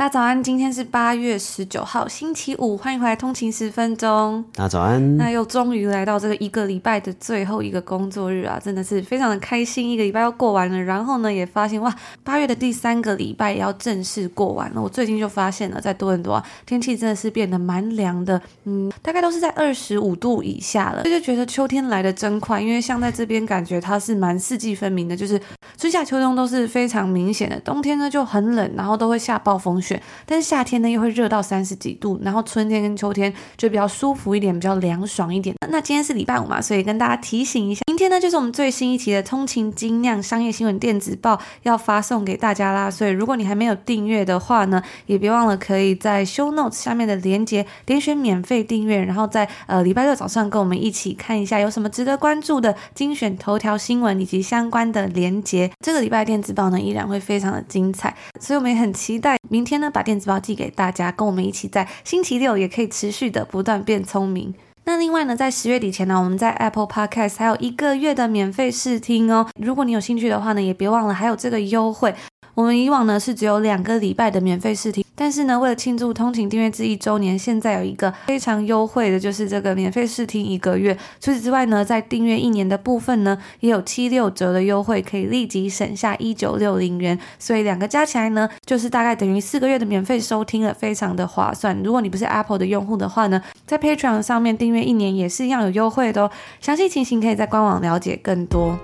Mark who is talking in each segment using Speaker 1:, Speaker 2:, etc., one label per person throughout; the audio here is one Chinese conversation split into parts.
Speaker 1: 大家早安，今天是八月十九号，星期五，欢迎回来通勤十分钟。
Speaker 2: 大家早安，
Speaker 1: 那又终于来到这个一个礼拜的最后一个工作日啊，真的是非常的开心，一个礼拜要过完了。然后呢，也发现哇，八月的第三个礼拜也要正式过完了。我最近就发现了，在多伦多啊，天气真的是变得蛮凉的，嗯，大概都是在二十五度以下了，所以就觉得秋天来的真快。因为像在这边，感觉它是蛮四季分明的，就是春夏秋冬都是非常明显的。冬天呢就很冷，然后都会下暴风雪。但是夏天呢又会热到三十几度，然后春天跟秋天就比较舒服一点，比较凉爽一点。那今天是礼拜五嘛，所以跟大家提醒一下，明天呢就是我们最新一期的通勤精酿商业新闻电子报要发送给大家啦。所以如果你还没有订阅的话呢，也别忘了可以在 show notes 下面的链接点选免费订阅，然后在呃礼拜六早上跟我们一起看一下有什么值得关注的精选头条新闻以及相关的连接。这个礼拜电子报呢依然会非常的精彩，所以我们也很期待明天。呢把电子报寄给大家，跟我们一起在星期六也可以持续的不断变聪明。那另外呢，在十月底前呢，我们在 Apple Podcast 还有一个月的免费试听哦。如果你有兴趣的话呢，也别忘了还有这个优惠。我们以往呢是只有两个礼拜的免费试听，但是呢，为了庆祝通勤订阅制一周年，现在有一个非常优惠的，就是这个免费试听一个月。除此之外呢，在订阅一年的部分呢，也有七六折的优惠，可以立即省下一九六零元。所以两个加起来呢，就是大概等于四个月的免费收听了，非常的划算。如果你不是 Apple 的用户的话呢，在 Patreon 上面订阅一年也是一样有优惠的哦。详细情形可以在官网了解更多。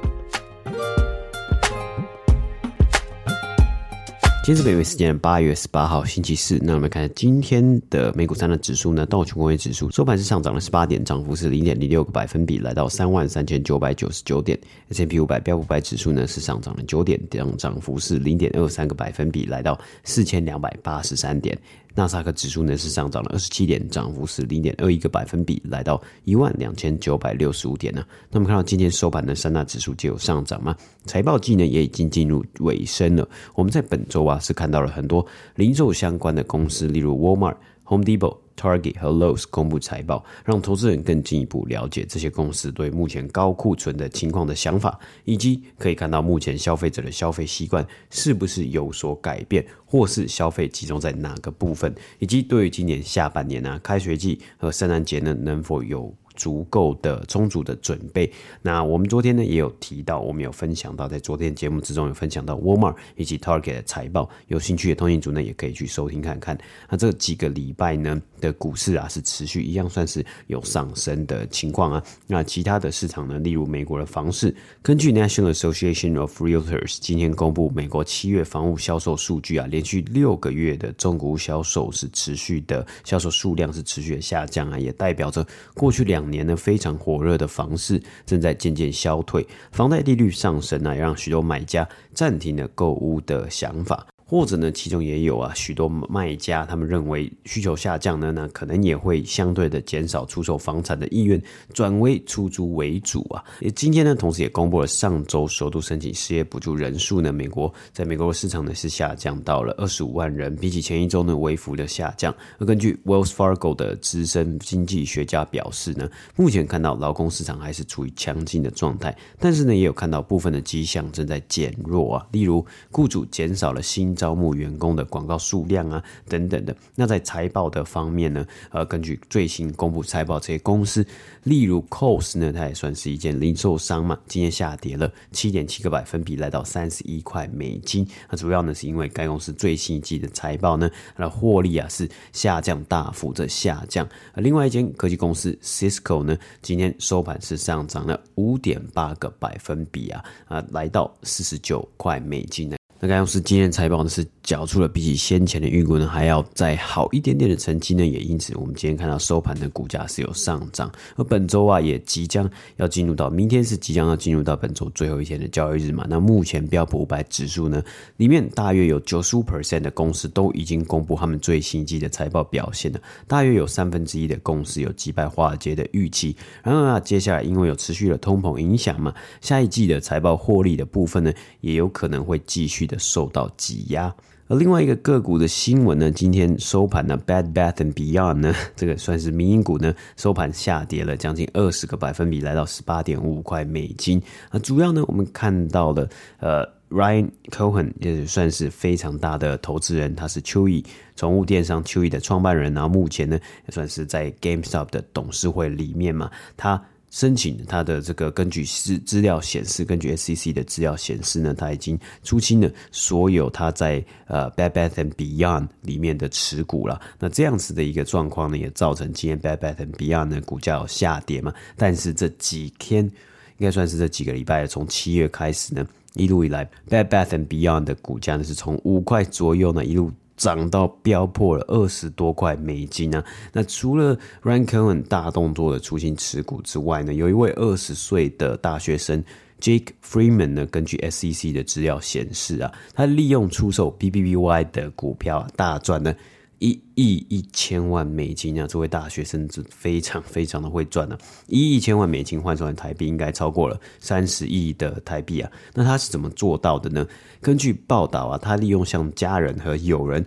Speaker 2: 今天是北美时间八月十八号星期四，那我们看今天的美股三大指数呢，道琼工业指数收盘是上涨了十八点，涨幅是零点零六个百分比，来到三万三千九百九十九点。S&P 五百标普五百指数呢是上涨了九点，涨涨幅是零点二三个百分比，来到四千两百八十三点。纳斯达克指数呢是上涨了二十七点，涨幅是零点二一个百分比，来到一万两千九百六十五点呢。那么看到今天收盘的三大指数就有上涨吗？财报季呢也已经进入尾声了。我们在本周啊是看到了很多零售相关的公司，例如 Walmart、Home Depot。Target 和 Lowe's 公布财报，让投资人更进一步了解这些公司对目前高库存的情况的想法，以及可以看到目前消费者的消费习惯是不是有所改变，或是消费集中在哪个部分，以及对于今年下半年呢、啊，开学季和圣诞节呢，能否有足够的充足的准备。那我们昨天呢也有提到，我们有分享到，在昨天节目之中有分享到 Walmart 以及 Target 的财报，有兴趣的通勤族呢也可以去收听看看。那这几个礼拜呢的股市啊是持续一样算是有上升的情况啊。那其他的市场呢，例如美国的房市，根据 National Association of Realtors 今天公布美国七月房屋销售数据啊，连续六个月的中古屋销售是持续的销售数量是持续的下降啊，也代表着过去两年呢非常火热的房市正在渐渐消退，房贷利率上升啊，也让许多买家暂停了购物的想法。或者呢，其中也有啊，许多卖家他们认为需求下降呢，那可能也会相对的减少出售房产的意愿，转为出租为主啊。也今天呢，同时也公布了上周首度申请失业补助人数呢，美国在美国的市场呢是下降到了二十五万人，比起前一周呢微幅的下降。而根据 Wells Fargo 的资深经济学家表示呢，目前看到劳工市场还是处于强劲的状态，但是呢，也有看到部分的迹象正在减弱啊，例如雇主减少了新招募员工的广告数量啊等等的。那在财报的方面呢，呃，根据最新公布财报，这些公司，例如 c o s 呢，它也算是一间零售商嘛，今天下跌了七点七个百分比，来到三十一块美金。那主要呢是因为该公司最新一季的财报呢，它的获利啊是下降大幅的下降。另外一间科技公司 Cisco 呢，今天收盘是上涨了五点八个百分比啊，啊，来到四十九块美金呢。那该公司今天财报呢是缴出了比起先前的预估呢还要再好一点点的成绩呢，也因此我们今天看到收盘的股价是有上涨。而本周啊也即将要进入到明天是即将要进入到本周最后一天的交易日嘛。那目前标普五百指数呢里面大约有九十五 percent 的公司都已经公布他们最新季的财报表现了，大约有三分之一的公司有击败华尔街的预期。然而啊接下来因为有持续的通膨影响嘛，下一季的财报获利的部分呢也有可能会继续的受到挤压，而另外一个个股的新闻呢，今天收盘呢，Bad Bath and Beyond 呢，这个算是民营股呢，收盘下跌了将近二十个百分比，来到十八点五块美金。啊，主要呢，我们看到了，呃，Ryan Cohen 也算是非常大的投资人，他是秋意宠物电商秋意的创办人，然后目前呢，也算是在 GameStop 的董事会里面嘛，他。申请他的这个，根据资资料显示，根据 SEC 的资料显示呢，他已经出清了所有他在呃 Bed Bath and Beyond 里面的持股了。那这样子的一个状况呢，也造成今天 Bed Bath and Beyond 呢股价有下跌嘛。但是这几天应该算是这几个礼拜，从七月开始呢，一路以来 Bed Bath and Beyond 的股价呢是从五块左右呢一路。涨到飙破了二十多块美金啊！那除了 Ryan Cohen 大动作的出清持股之外呢，有一位二十岁的大学生 Jake Freeman 呢，根据 SEC 的资料显示啊，他利用出售 BBBY 的股票，大赚呢。一亿一千万美金啊！这位大学生是非常非常的会赚啊。一亿一千万美金换算台币，应该超过了三十亿的台币啊。那他是怎么做到的呢？根据报道啊，他利用向家人和友人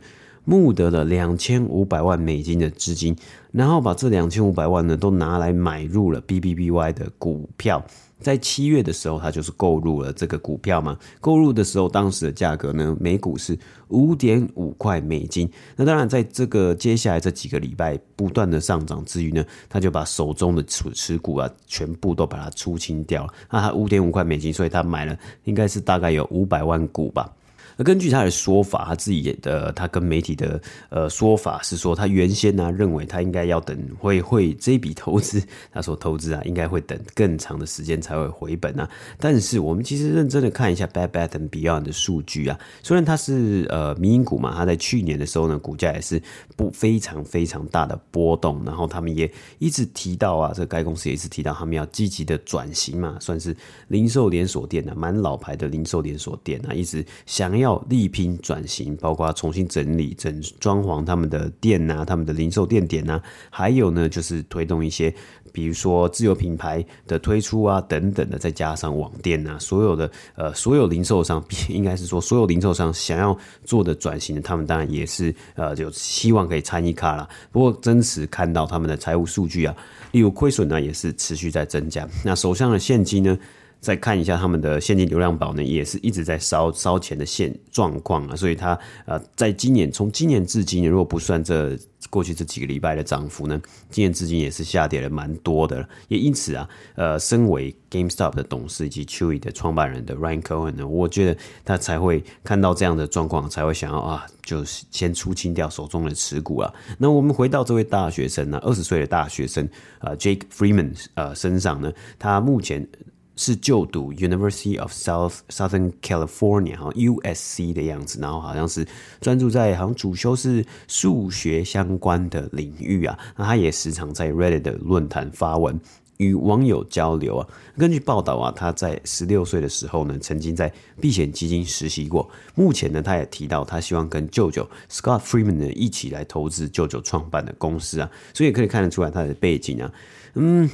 Speaker 2: 募得了两千五百万美金的资金，然后把这两千五百万呢都拿来买入了 BBBY 的股票。在七月的时候，他就是购入了这个股票嘛。购入的时候，当时的价格呢，每股是五点五块美金。那当然，在这个接下来这几个礼拜不断的上涨之余呢，他就把手中的持持股啊，全部都把它出清掉了。那他五点五块美金，所以他买了应该是大概有五百万股吧。而根据他的说法，他自己的他跟媒体的呃说法是说，他原先呢认为他应该要等会会这笔投资，他说投资啊应该会等更长的时间才会回本啊。但是我们其实认真的看一下 Bad Bad and Beyond 的数据啊，虽然它是呃民营股嘛，它在去年的时候呢股价也是不非常非常大的波动，然后他们也一直提到啊，这该公司也一直提到他们要积极的转型嘛，算是零售连锁店啊，蛮老牌的零售连锁店啊，一直想要。要力拼转型，包括重新整理、整装潢他们的店呐、啊，他们的零售店点呐、啊，还有呢，就是推动一些，比如说自有品牌的推出啊，等等的，再加上网店呐、啊，所有的呃，所有零售商，应该是说所有零售商想要做的转型，他们当然也是呃，就希望可以参与卡啦。不过真实看到他们的财务数据啊，例如亏损呢，也是持续在增加。那手上的现金呢？再看一下他们的现金流量宝呢，也是一直在烧烧钱的现状况啊，所以它呃，在今年从今年至今，如果不算这过去这几个礼拜的涨幅呢，今年至今也是下跌了蛮多的。也因此啊，呃，身为 GameStop 的董事以及 Chewy 的创办人的 Ryan Cohen 呢，我觉得他才会看到这样的状况，才会想要啊，就是先出清掉手中的持股啊。那我们回到这位大学生呢，二十岁的大学生啊，Jake Freeman 呃身上呢，他目前。是就读 University of South Southern California 哈 USC 的样子，然后好像是专注在好像主修是数学相关的领域啊。那他也时常在 Reddit 的论坛发文，与网友交流啊。根据报道啊，他在十六岁的时候呢，曾经在避险基金实习过。目前呢，他也提到他希望跟舅舅 Scott Freeman 呢一起来投资舅舅创办的公司啊。所以可以看得出来他的背景啊，嗯。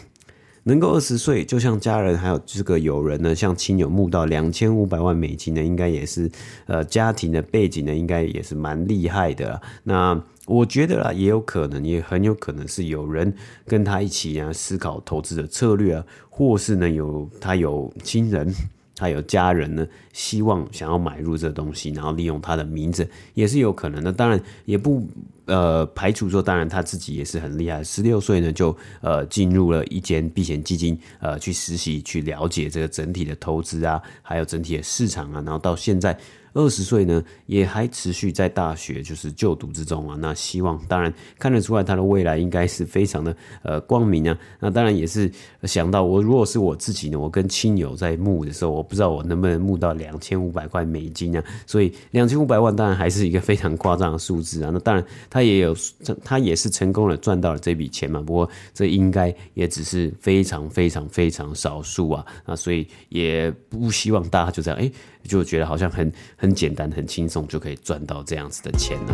Speaker 2: 能够二十岁就像家人还有这个友人呢，像亲友募到两千五百万美金呢，应该也是呃家庭的背景呢，应该也是蛮厉害的。那我觉得啦，也有可能，也很有可能是有人跟他一起啊思考投资的策略啊，或是呢有他有亲人他有家人呢，希望想要买入这东西，然后利用他的名字也是有可能的。当然也不呃排除说，当然他自己也是很厉害。十六岁呢就呃进入了一间避险基金呃去实习，去了解这个整体的投资啊，还有整体的市场啊，然后到现在。二十岁呢，也还持续在大学就是就读之中啊。那希望当然看得出来他的未来应该是非常的呃光明啊。那当然也是想到我如果是我自己呢，我跟亲友在募的时候，我不知道我能不能募到两千五百块美金啊。所以两千五百万当然还是一个非常夸张的数字啊。那当然他也有他也是成功的赚到了这笔钱嘛。不过这应该也只是非常非常非常少数啊。那所以也不希望大家就这样哎。就觉得好像很很简单、很轻松就可以赚到这样子的钱呢、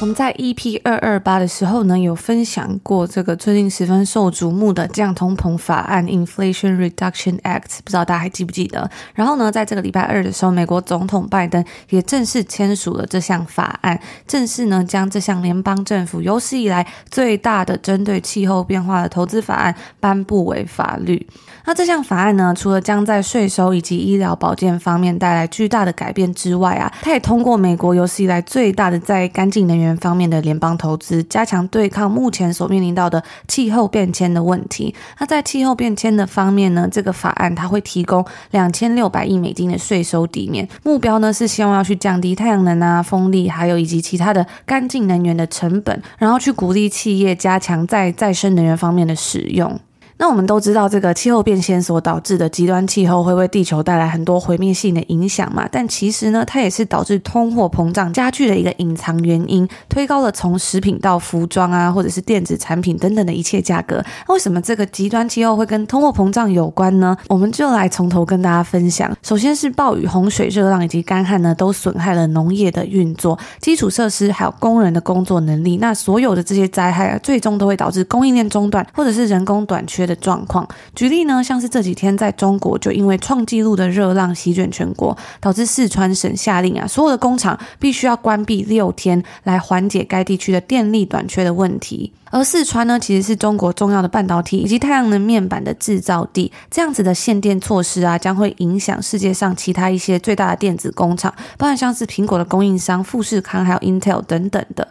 Speaker 1: 我们在 EP 二二八的时候呢，有分享过这个最近十分受瞩目的降通膨法案 （Inflation Reduction Act），不知道大家还记不记得？然后呢，在这个礼拜二的时候，美国总统拜登也正式签署了这项法案，正式呢将这项联邦政府有史以来最大的针对气候变化的投资法案颁布为法律。那这项法案呢，除了将在税收以及医疗保健方面带来巨大的改变之外啊，它也通过美国有史以来最大的在干净能源方面的联邦投资，加强对抗目前所面临到的气候变迁的问题。那在气候变迁的方面呢，这个法案它会提供两千六百亿美金的税收抵免，目标呢是希望要去降低太阳能啊、风力，还有以及其他的干净能源的成本，然后去鼓励企业加强在再生能源方面的使用。那我们都知道，这个气候变迁所导致的极端气候会为地球带来很多毁灭性的影响嘛？但其实呢，它也是导致通货膨胀加剧的一个隐藏原因，推高了从食品到服装啊，或者是电子产品等等的一切价格。那为什么这个极端气候会跟通货膨胀有关呢？我们就来从头跟大家分享。首先是暴雨、洪水、热浪以及干旱呢，都损害了农业的运作、基础设施还有工人的工作能力。那所有的这些灾害啊，最终都会导致供应链中断，或者是人工短缺的状况，举例呢，像是这几天在中国就因为创纪录的热浪席卷全国，导致四川省下令啊，所有的工厂必须要关闭六天，来缓解该地区的电力短缺的问题。而四川呢，其实是中国重要的半导体以及太阳能面板的制造地，这样子的限电措施啊，将会影响世界上其他一些最大的电子工厂，包含像是苹果的供应商富士康，还有 Intel 等等的。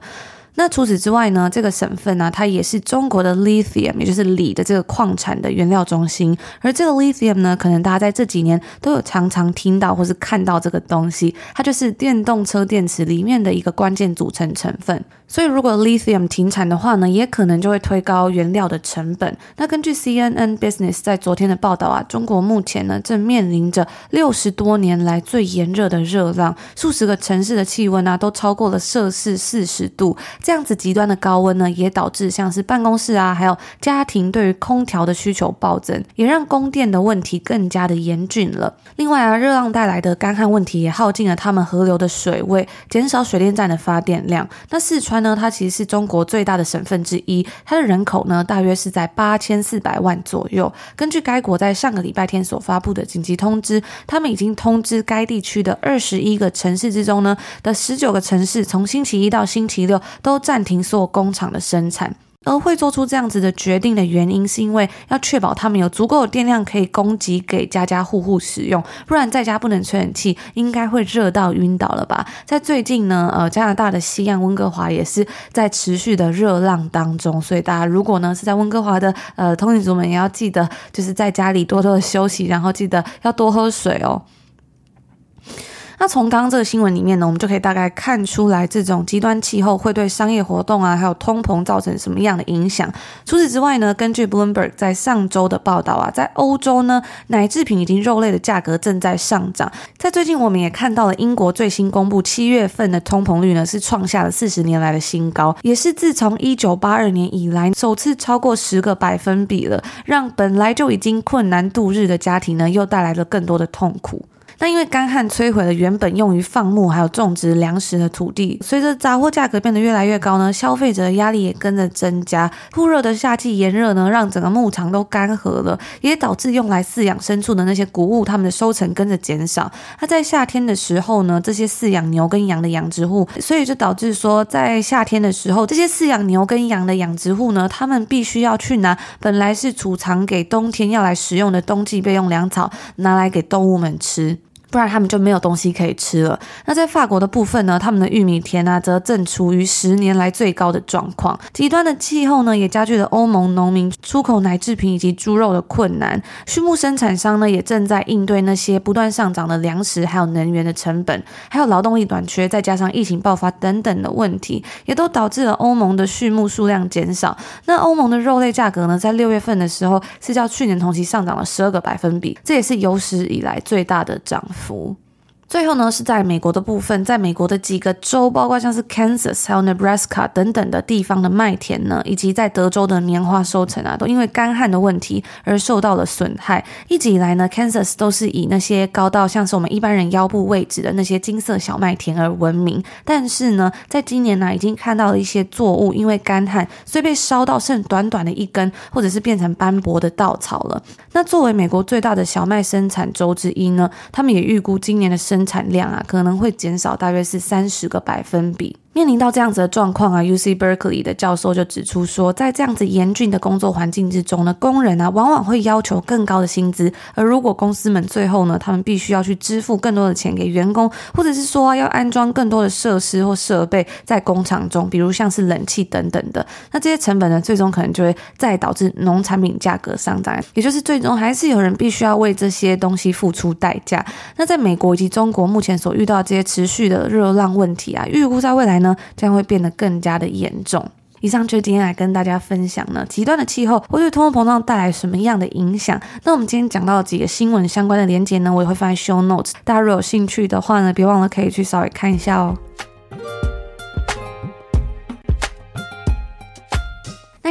Speaker 1: 那除此之外呢，这个省份呢、它也是中国的 lithium，也就是锂的这个矿产的原料中心。而这个 lithium 呢，可能大家在这几年都有常常听到或是看到这个东西，它就是电动车电池里面的一个关键组成成分。所以，如果 lithium 停产的话呢，也可能就会推高原料的成本。那根据 CNN Business 在昨天的报道啊，中国目前呢正面临着六十多年来最炎热的热浪，数十个城市的气温啊都超过了摄氏四十度。这样子极端的高温呢，也导致像是办公室啊，还有家庭对于空调的需求暴增，也让供电的问题更加的严峻了。另外啊，热浪带来的干旱问题也耗尽了他们河流的水位，减少水电站的发电量。那四川呢，它其实是中国最大的省份之一，它的人口呢大约是在八千四百万左右。根据该国在上个礼拜天所发布的紧急通知，他们已经通知该地区的二十一个城市之中呢的十九个城市，从星期一到星期六都暂停所有工厂的生产。而会做出这样子的决定的原因，是因为要确保他们有足够的电量可以供给给家家户户使用，不然在家不能吹冷气，应该会热到晕倒了吧？在最近呢，呃，加拿大的西岸温哥华也是在持续的热浪当中，所以大家如果呢是在温哥华的呃通勤族们，也要记得就是在家里多多的休息，然后记得要多喝水哦。那从刚刚这个新闻里面呢，我们就可以大概看出来，这种极端气候会对商业活动啊，还有通膨造成什么样的影响。除此之外呢，根据 Bloomberg 在上周的报道啊，在欧洲呢，奶制品以及肉类的价格正在上涨。在最近，我们也看到了英国最新公布七月份的通膨率呢，是创下了四十年来的新高，也是自从一九八二年以来首次超过十个百分比了，让本来就已经困难度日的家庭呢，又带来了更多的痛苦。那因为干旱摧毁了原本用于放牧还有种植粮食的土地，随着杂货价格变得越来越高呢，消费者的压力也跟着增加。酷热的夏季炎热呢，让整个牧场都干涸了，也导致用来饲养牲畜的那些谷物，它们的收成跟着减少。那在夏天的时候呢，这些饲养牛跟羊的养殖户，所以就导致说，在夏天的时候，这些饲养牛跟羊的养殖户呢，他们必须要去拿本来是储藏给冬天要来食用的冬季备用粮草，拿来给动物们吃。不然他们就没有东西可以吃了。那在法国的部分呢，他们的玉米田啊，则正处于十年来最高的状况。极端的气候呢，也加剧了欧盟农民出口奶制品以及猪肉的困难。畜牧生产商呢，也正在应对那些不断上涨的粮食还有能源的成本，还有劳动力短缺，再加上疫情爆发等等的问题，也都导致了欧盟的畜牧数量减少。那欧盟的肉类价格呢，在六月份的时候，是较去年同期上涨了十二个百分比，这也是有史以来最大的涨幅。服。最后呢，是在美国的部分，在美国的几个州，包括像是 Kansas 还有 Nebraska 等等的地方的麦田呢，以及在德州的棉花收成啊，都因为干旱的问题而受到了损害。一直以来呢，Kansas 都是以那些高到像是我们一般人腰部位置的那些金色小麦田而闻名。但是呢，在今年呢、已经看到了一些作物因为干旱，所以被烧到剩短短的一根，或者是变成斑驳的稻草了。那作为美国最大的小麦生产州之一呢，他们也预估今年的生生产量啊，可能会减少大约是三十个百分比。面临到这样子的状况啊，UC Berkeley 的教授就指出说，在这样子严峻的工作环境之中呢，工人啊往往会要求更高的薪资，而如果公司们最后呢，他们必须要去支付更多的钱给员工，或者是说，要安装更多的设施或设备在工厂中，比如像是冷气等等的，那这些成本呢，最终可能就会再导致农产品价格上涨，也就是最终还是有人必须要为这些东西付出代价。那在美国以及中国目前所遇到这些持续的热浪问题啊，预估在未来呢，将会变得更加的严重。以上就是今天来跟大家分享呢，极端的气候会对通货膨胀带来什么样的影响？那我们今天讲到的几个新闻相关的连结呢，我也会放在 show notes，大家如果有兴趣的话呢，别忘了可以去稍微看一下哦。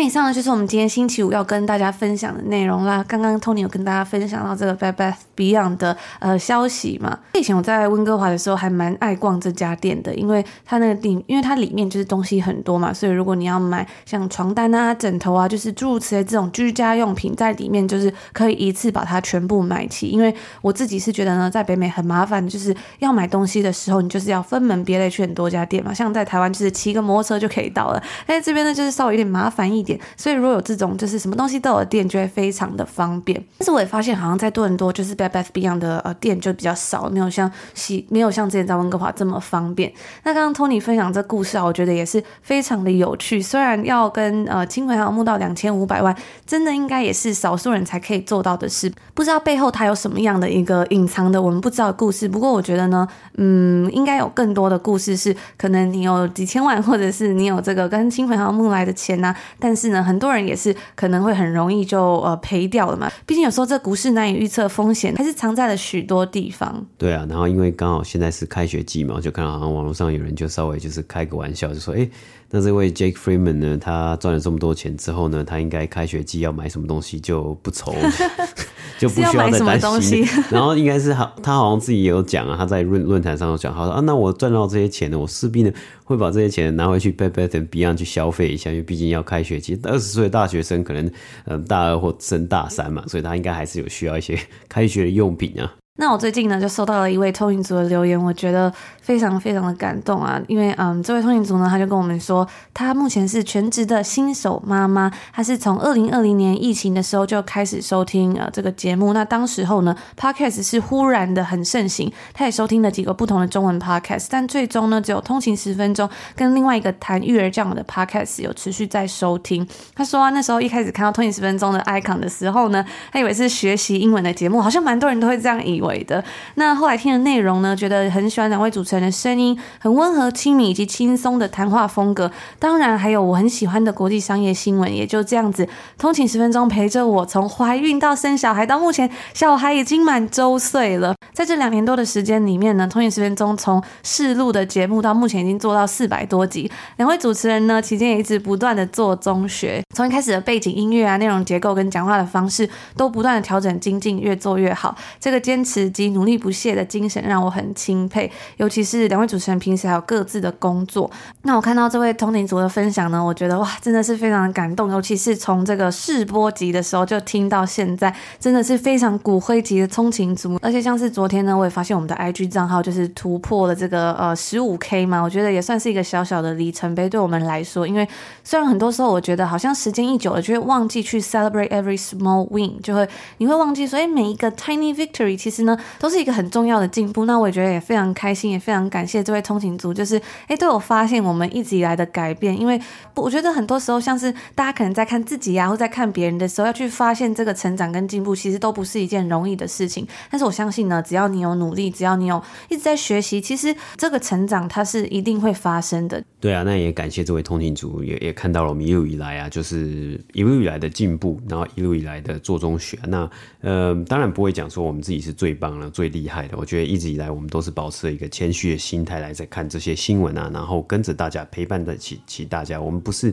Speaker 1: 那以上呢，就是我们今天星期五要跟大家分享的内容啦。刚刚 Tony 有跟大家分享到这个 Bad Bath Beyond 的呃消息嘛。以前我在温哥华的时候还蛮爱逛这家店的，因为它那个店，因为它里面就是东西很多嘛，所以如果你要买像床单啊、枕头啊，就是诸如此类这种居家用品，在里面就是可以一次把它全部买齐。因为我自己是觉得呢，在北美很麻烦，就是要买东西的时候，你就是要分门别类去很多家店嘛。像在台湾就是骑个摩托车就可以到了，但是这边呢就是稍微有点麻烦一点。所以如果有这种就是什么东西都有店，就会非常的方便。但是我也发现，好像在多伦多就是 Bed Bath Beyond 的呃店就比较少，没有像西没有像之前在温哥华这么方便。那刚刚 Tony 分享这故事啊，我觉得也是非常的有趣。虽然要跟呃亲朋好友募到两千五百万，真的应该也是少数人才可以做到的事。不知道背后它有什么样的一个隐藏的我们不知道的故事。不过我觉得呢，嗯，应该有更多的故事是可能你有几千万，或者是你有这个跟亲朋好友募来的钱呐、啊，但是呢。很多人也是可能会很容易就呃赔掉了嘛，毕竟有时候这股市难以预测，风险还是藏在了许多地方。
Speaker 2: 对啊，然后因为刚好现在是开学季嘛，我就看到好像网络上有人就稍微就是开个玩笑，就说哎。诶那这位 Jake Freeman 呢？他赚了这么多钱之后呢，他应该开学季要买什么东西就不愁，就不需要再担心。然后应该是好，他好像自己也有讲啊，他在论论坛上有讲，他说啊，那我赚到这些钱呢，我势必呢会把这些钱拿回去 Bed Bath & Beyond 去消费一下，因为毕竟要开学季，二十岁的大学生可能嗯大二或升大三嘛，所以他应该还是有需要一些开学的用品啊。
Speaker 1: 那我最近呢就收到了一位通勤族的留言，我觉得非常非常的感动啊，因为嗯，这位通勤族呢他就跟我们说，他目前是全职的新手妈妈，他是从二零二零年疫情的时候就开始收听呃这个节目，那当时候呢 Podcast 是忽然的很盛行，他也收听了几个不同的中文 Podcast，但最终呢只有通勤十分钟跟另外一个谈育儿教养的 Podcast 有持续在收听。他说啊，那时候一开始看到通勤十分钟的 icon 的时候呢，他以为是学习英文的节目，好像蛮多人都会这样以为。的那后来听的内容呢，觉得很喜欢两位主持人的声音，很温和、亲密以及轻松的谈话风格。当然还有我很喜欢的国际商业新闻。也就这样子，通勤十分钟陪着我从怀孕到生小孩，到目前小孩已经满周岁了。在这两年多的时间里面呢，通勤十分钟从试录的节目到目前已经做到四百多集。两位主持人呢，期间也一直不断的做中学，从一开始的背景音乐啊、内容结构跟讲话的方式，都不断的调整精进，越做越好。这个坚持及努力不懈的精神让我很钦佩。尤其是两位主持人平时还有各自的工作，那我看到这位通勤族的分享呢，我觉得哇，真的是非常的感动。尤其是从这个试播集的时候就听到现在，真的是非常骨灰级的通勤族。而且像是昨天呢，我也发现我们的 IG 账号就是突破了这个呃十五 K 嘛，我觉得也算是一个小小的里程碑对我们来说。因为虽然很多时候我觉得好像时间一久了就会忘记去 celebrate every small win，就会你会忘记说，哎，每一个 tiny victory 其实呢都是一个很重要的进步。那我也觉得也非常开心，也非常感谢这位通勤族，就是哎，都有发现我们一直以来的改变。因为我觉得很多时候像是大家可能在看自己呀、啊，或在看别人的时候，要去发现这个成长跟进步，其实都不是一件容易的事情。但是我相信呢，只要你有努力，只要你有一直在学习，其实这个成长它是一定会发生的。
Speaker 2: 对啊，那也感谢这位通勤族，也也看到了我们一路以来啊，就是一路以来的进步，然后一路以来的做中学。那呃，当然不会讲说我们自己是最棒了、最厉害的。我觉得一直以来我们都是保持一个谦虚的心态来在看这些新闻啊，然后跟着大家陪伴在起起大家。我们不是。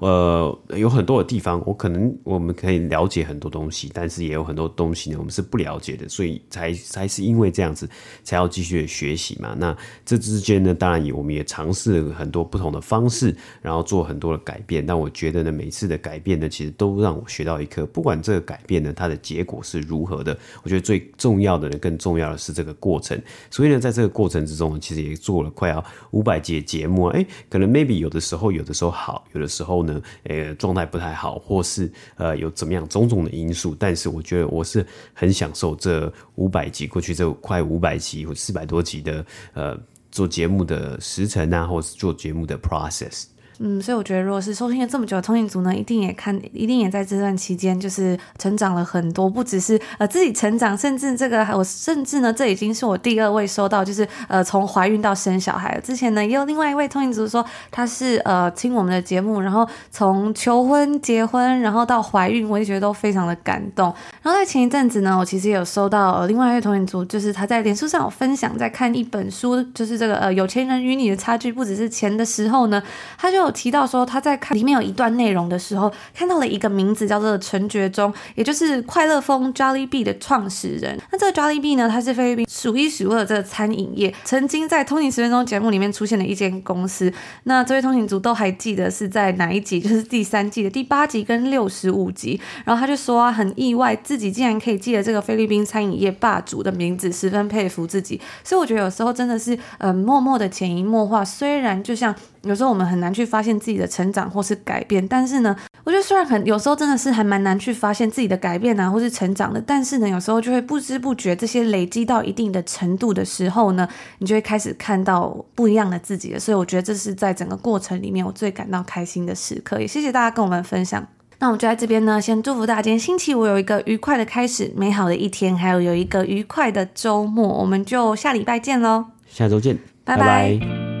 Speaker 2: 呃，有很多的地方，我可能我们可以了解很多东西，但是也有很多东西呢，我们是不了解的，所以才才是因为这样子，才要继续学习嘛。那这之间呢，当然也我们也尝试很多不同的方式，然后做很多的改变。但我觉得呢，每次的改变呢，其实都让我学到一课。不管这个改变呢，它的结果是如何的，我觉得最重要的呢，更重要的是这个过程。所以呢，在这个过程之中，其实也做了快要五百节节目。哎，可能 maybe 有的时候，有的时候好，有的时候。呢，呃，状态不太好，或是呃有怎么样种种的因素，但是我觉得我是很享受这五百集过去这快五百集或四百多集的呃做节目的时辰啊，或是做节目的 process。
Speaker 1: 嗯，所以我觉得，如果是收听了这么久的通勤族呢，一定也看，一定也在这段期间就是成长了很多，不只是呃自己成长，甚至这个我甚至呢，这已经是我第二位收到，就是呃从怀孕到生小孩。之前呢，也有另外一位通勤族说，他是呃听我们的节目，然后从求婚、结婚，然后到怀孕，我也觉得都非常的感动。然后在前一阵子呢，我其实也有收到呃另外一位通勤族，就是他在脸书上有分享，在看一本书，就是这个呃有钱人与你的差距不只是钱的时候呢，他就。有提到说他在看里面有一段内容的时候，看到了一个名字叫做陈觉忠，也就是快乐蜂 Jollibee 的创始人。那这个 Jollibee 呢，它是菲律宾数一数二的这个餐饮业，曾经在《通勤十分钟》节目里面出现的一间公司。那这位通勤族都还记得是在哪一集？就是第三季的第八集跟六十五集。然后他就说啊，很意外自己竟然可以记得这个菲律宾餐饮业霸主的名字，十分佩服自己。所以我觉得有时候真的是呃默默的潜移默化，虽然就像。有时候我们很难去发现自己的成长或是改变，但是呢，我觉得虽然很有时候真的是还蛮难去发现自己的改变啊，或是成长的，但是呢，有时候就会不知不觉这些累积到一定的程度的时候呢，你就会开始看到不一样的自己了。所以我觉得这是在整个过程里面我最感到开心的时刻。也谢谢大家跟我们分享。那我们就在这边呢，先祝福大家今天星期五有一个愉快的开始，美好的一天，还有有一个愉快的周末。我们就下礼拜见喽，
Speaker 2: 下周见，
Speaker 1: 拜拜。拜拜。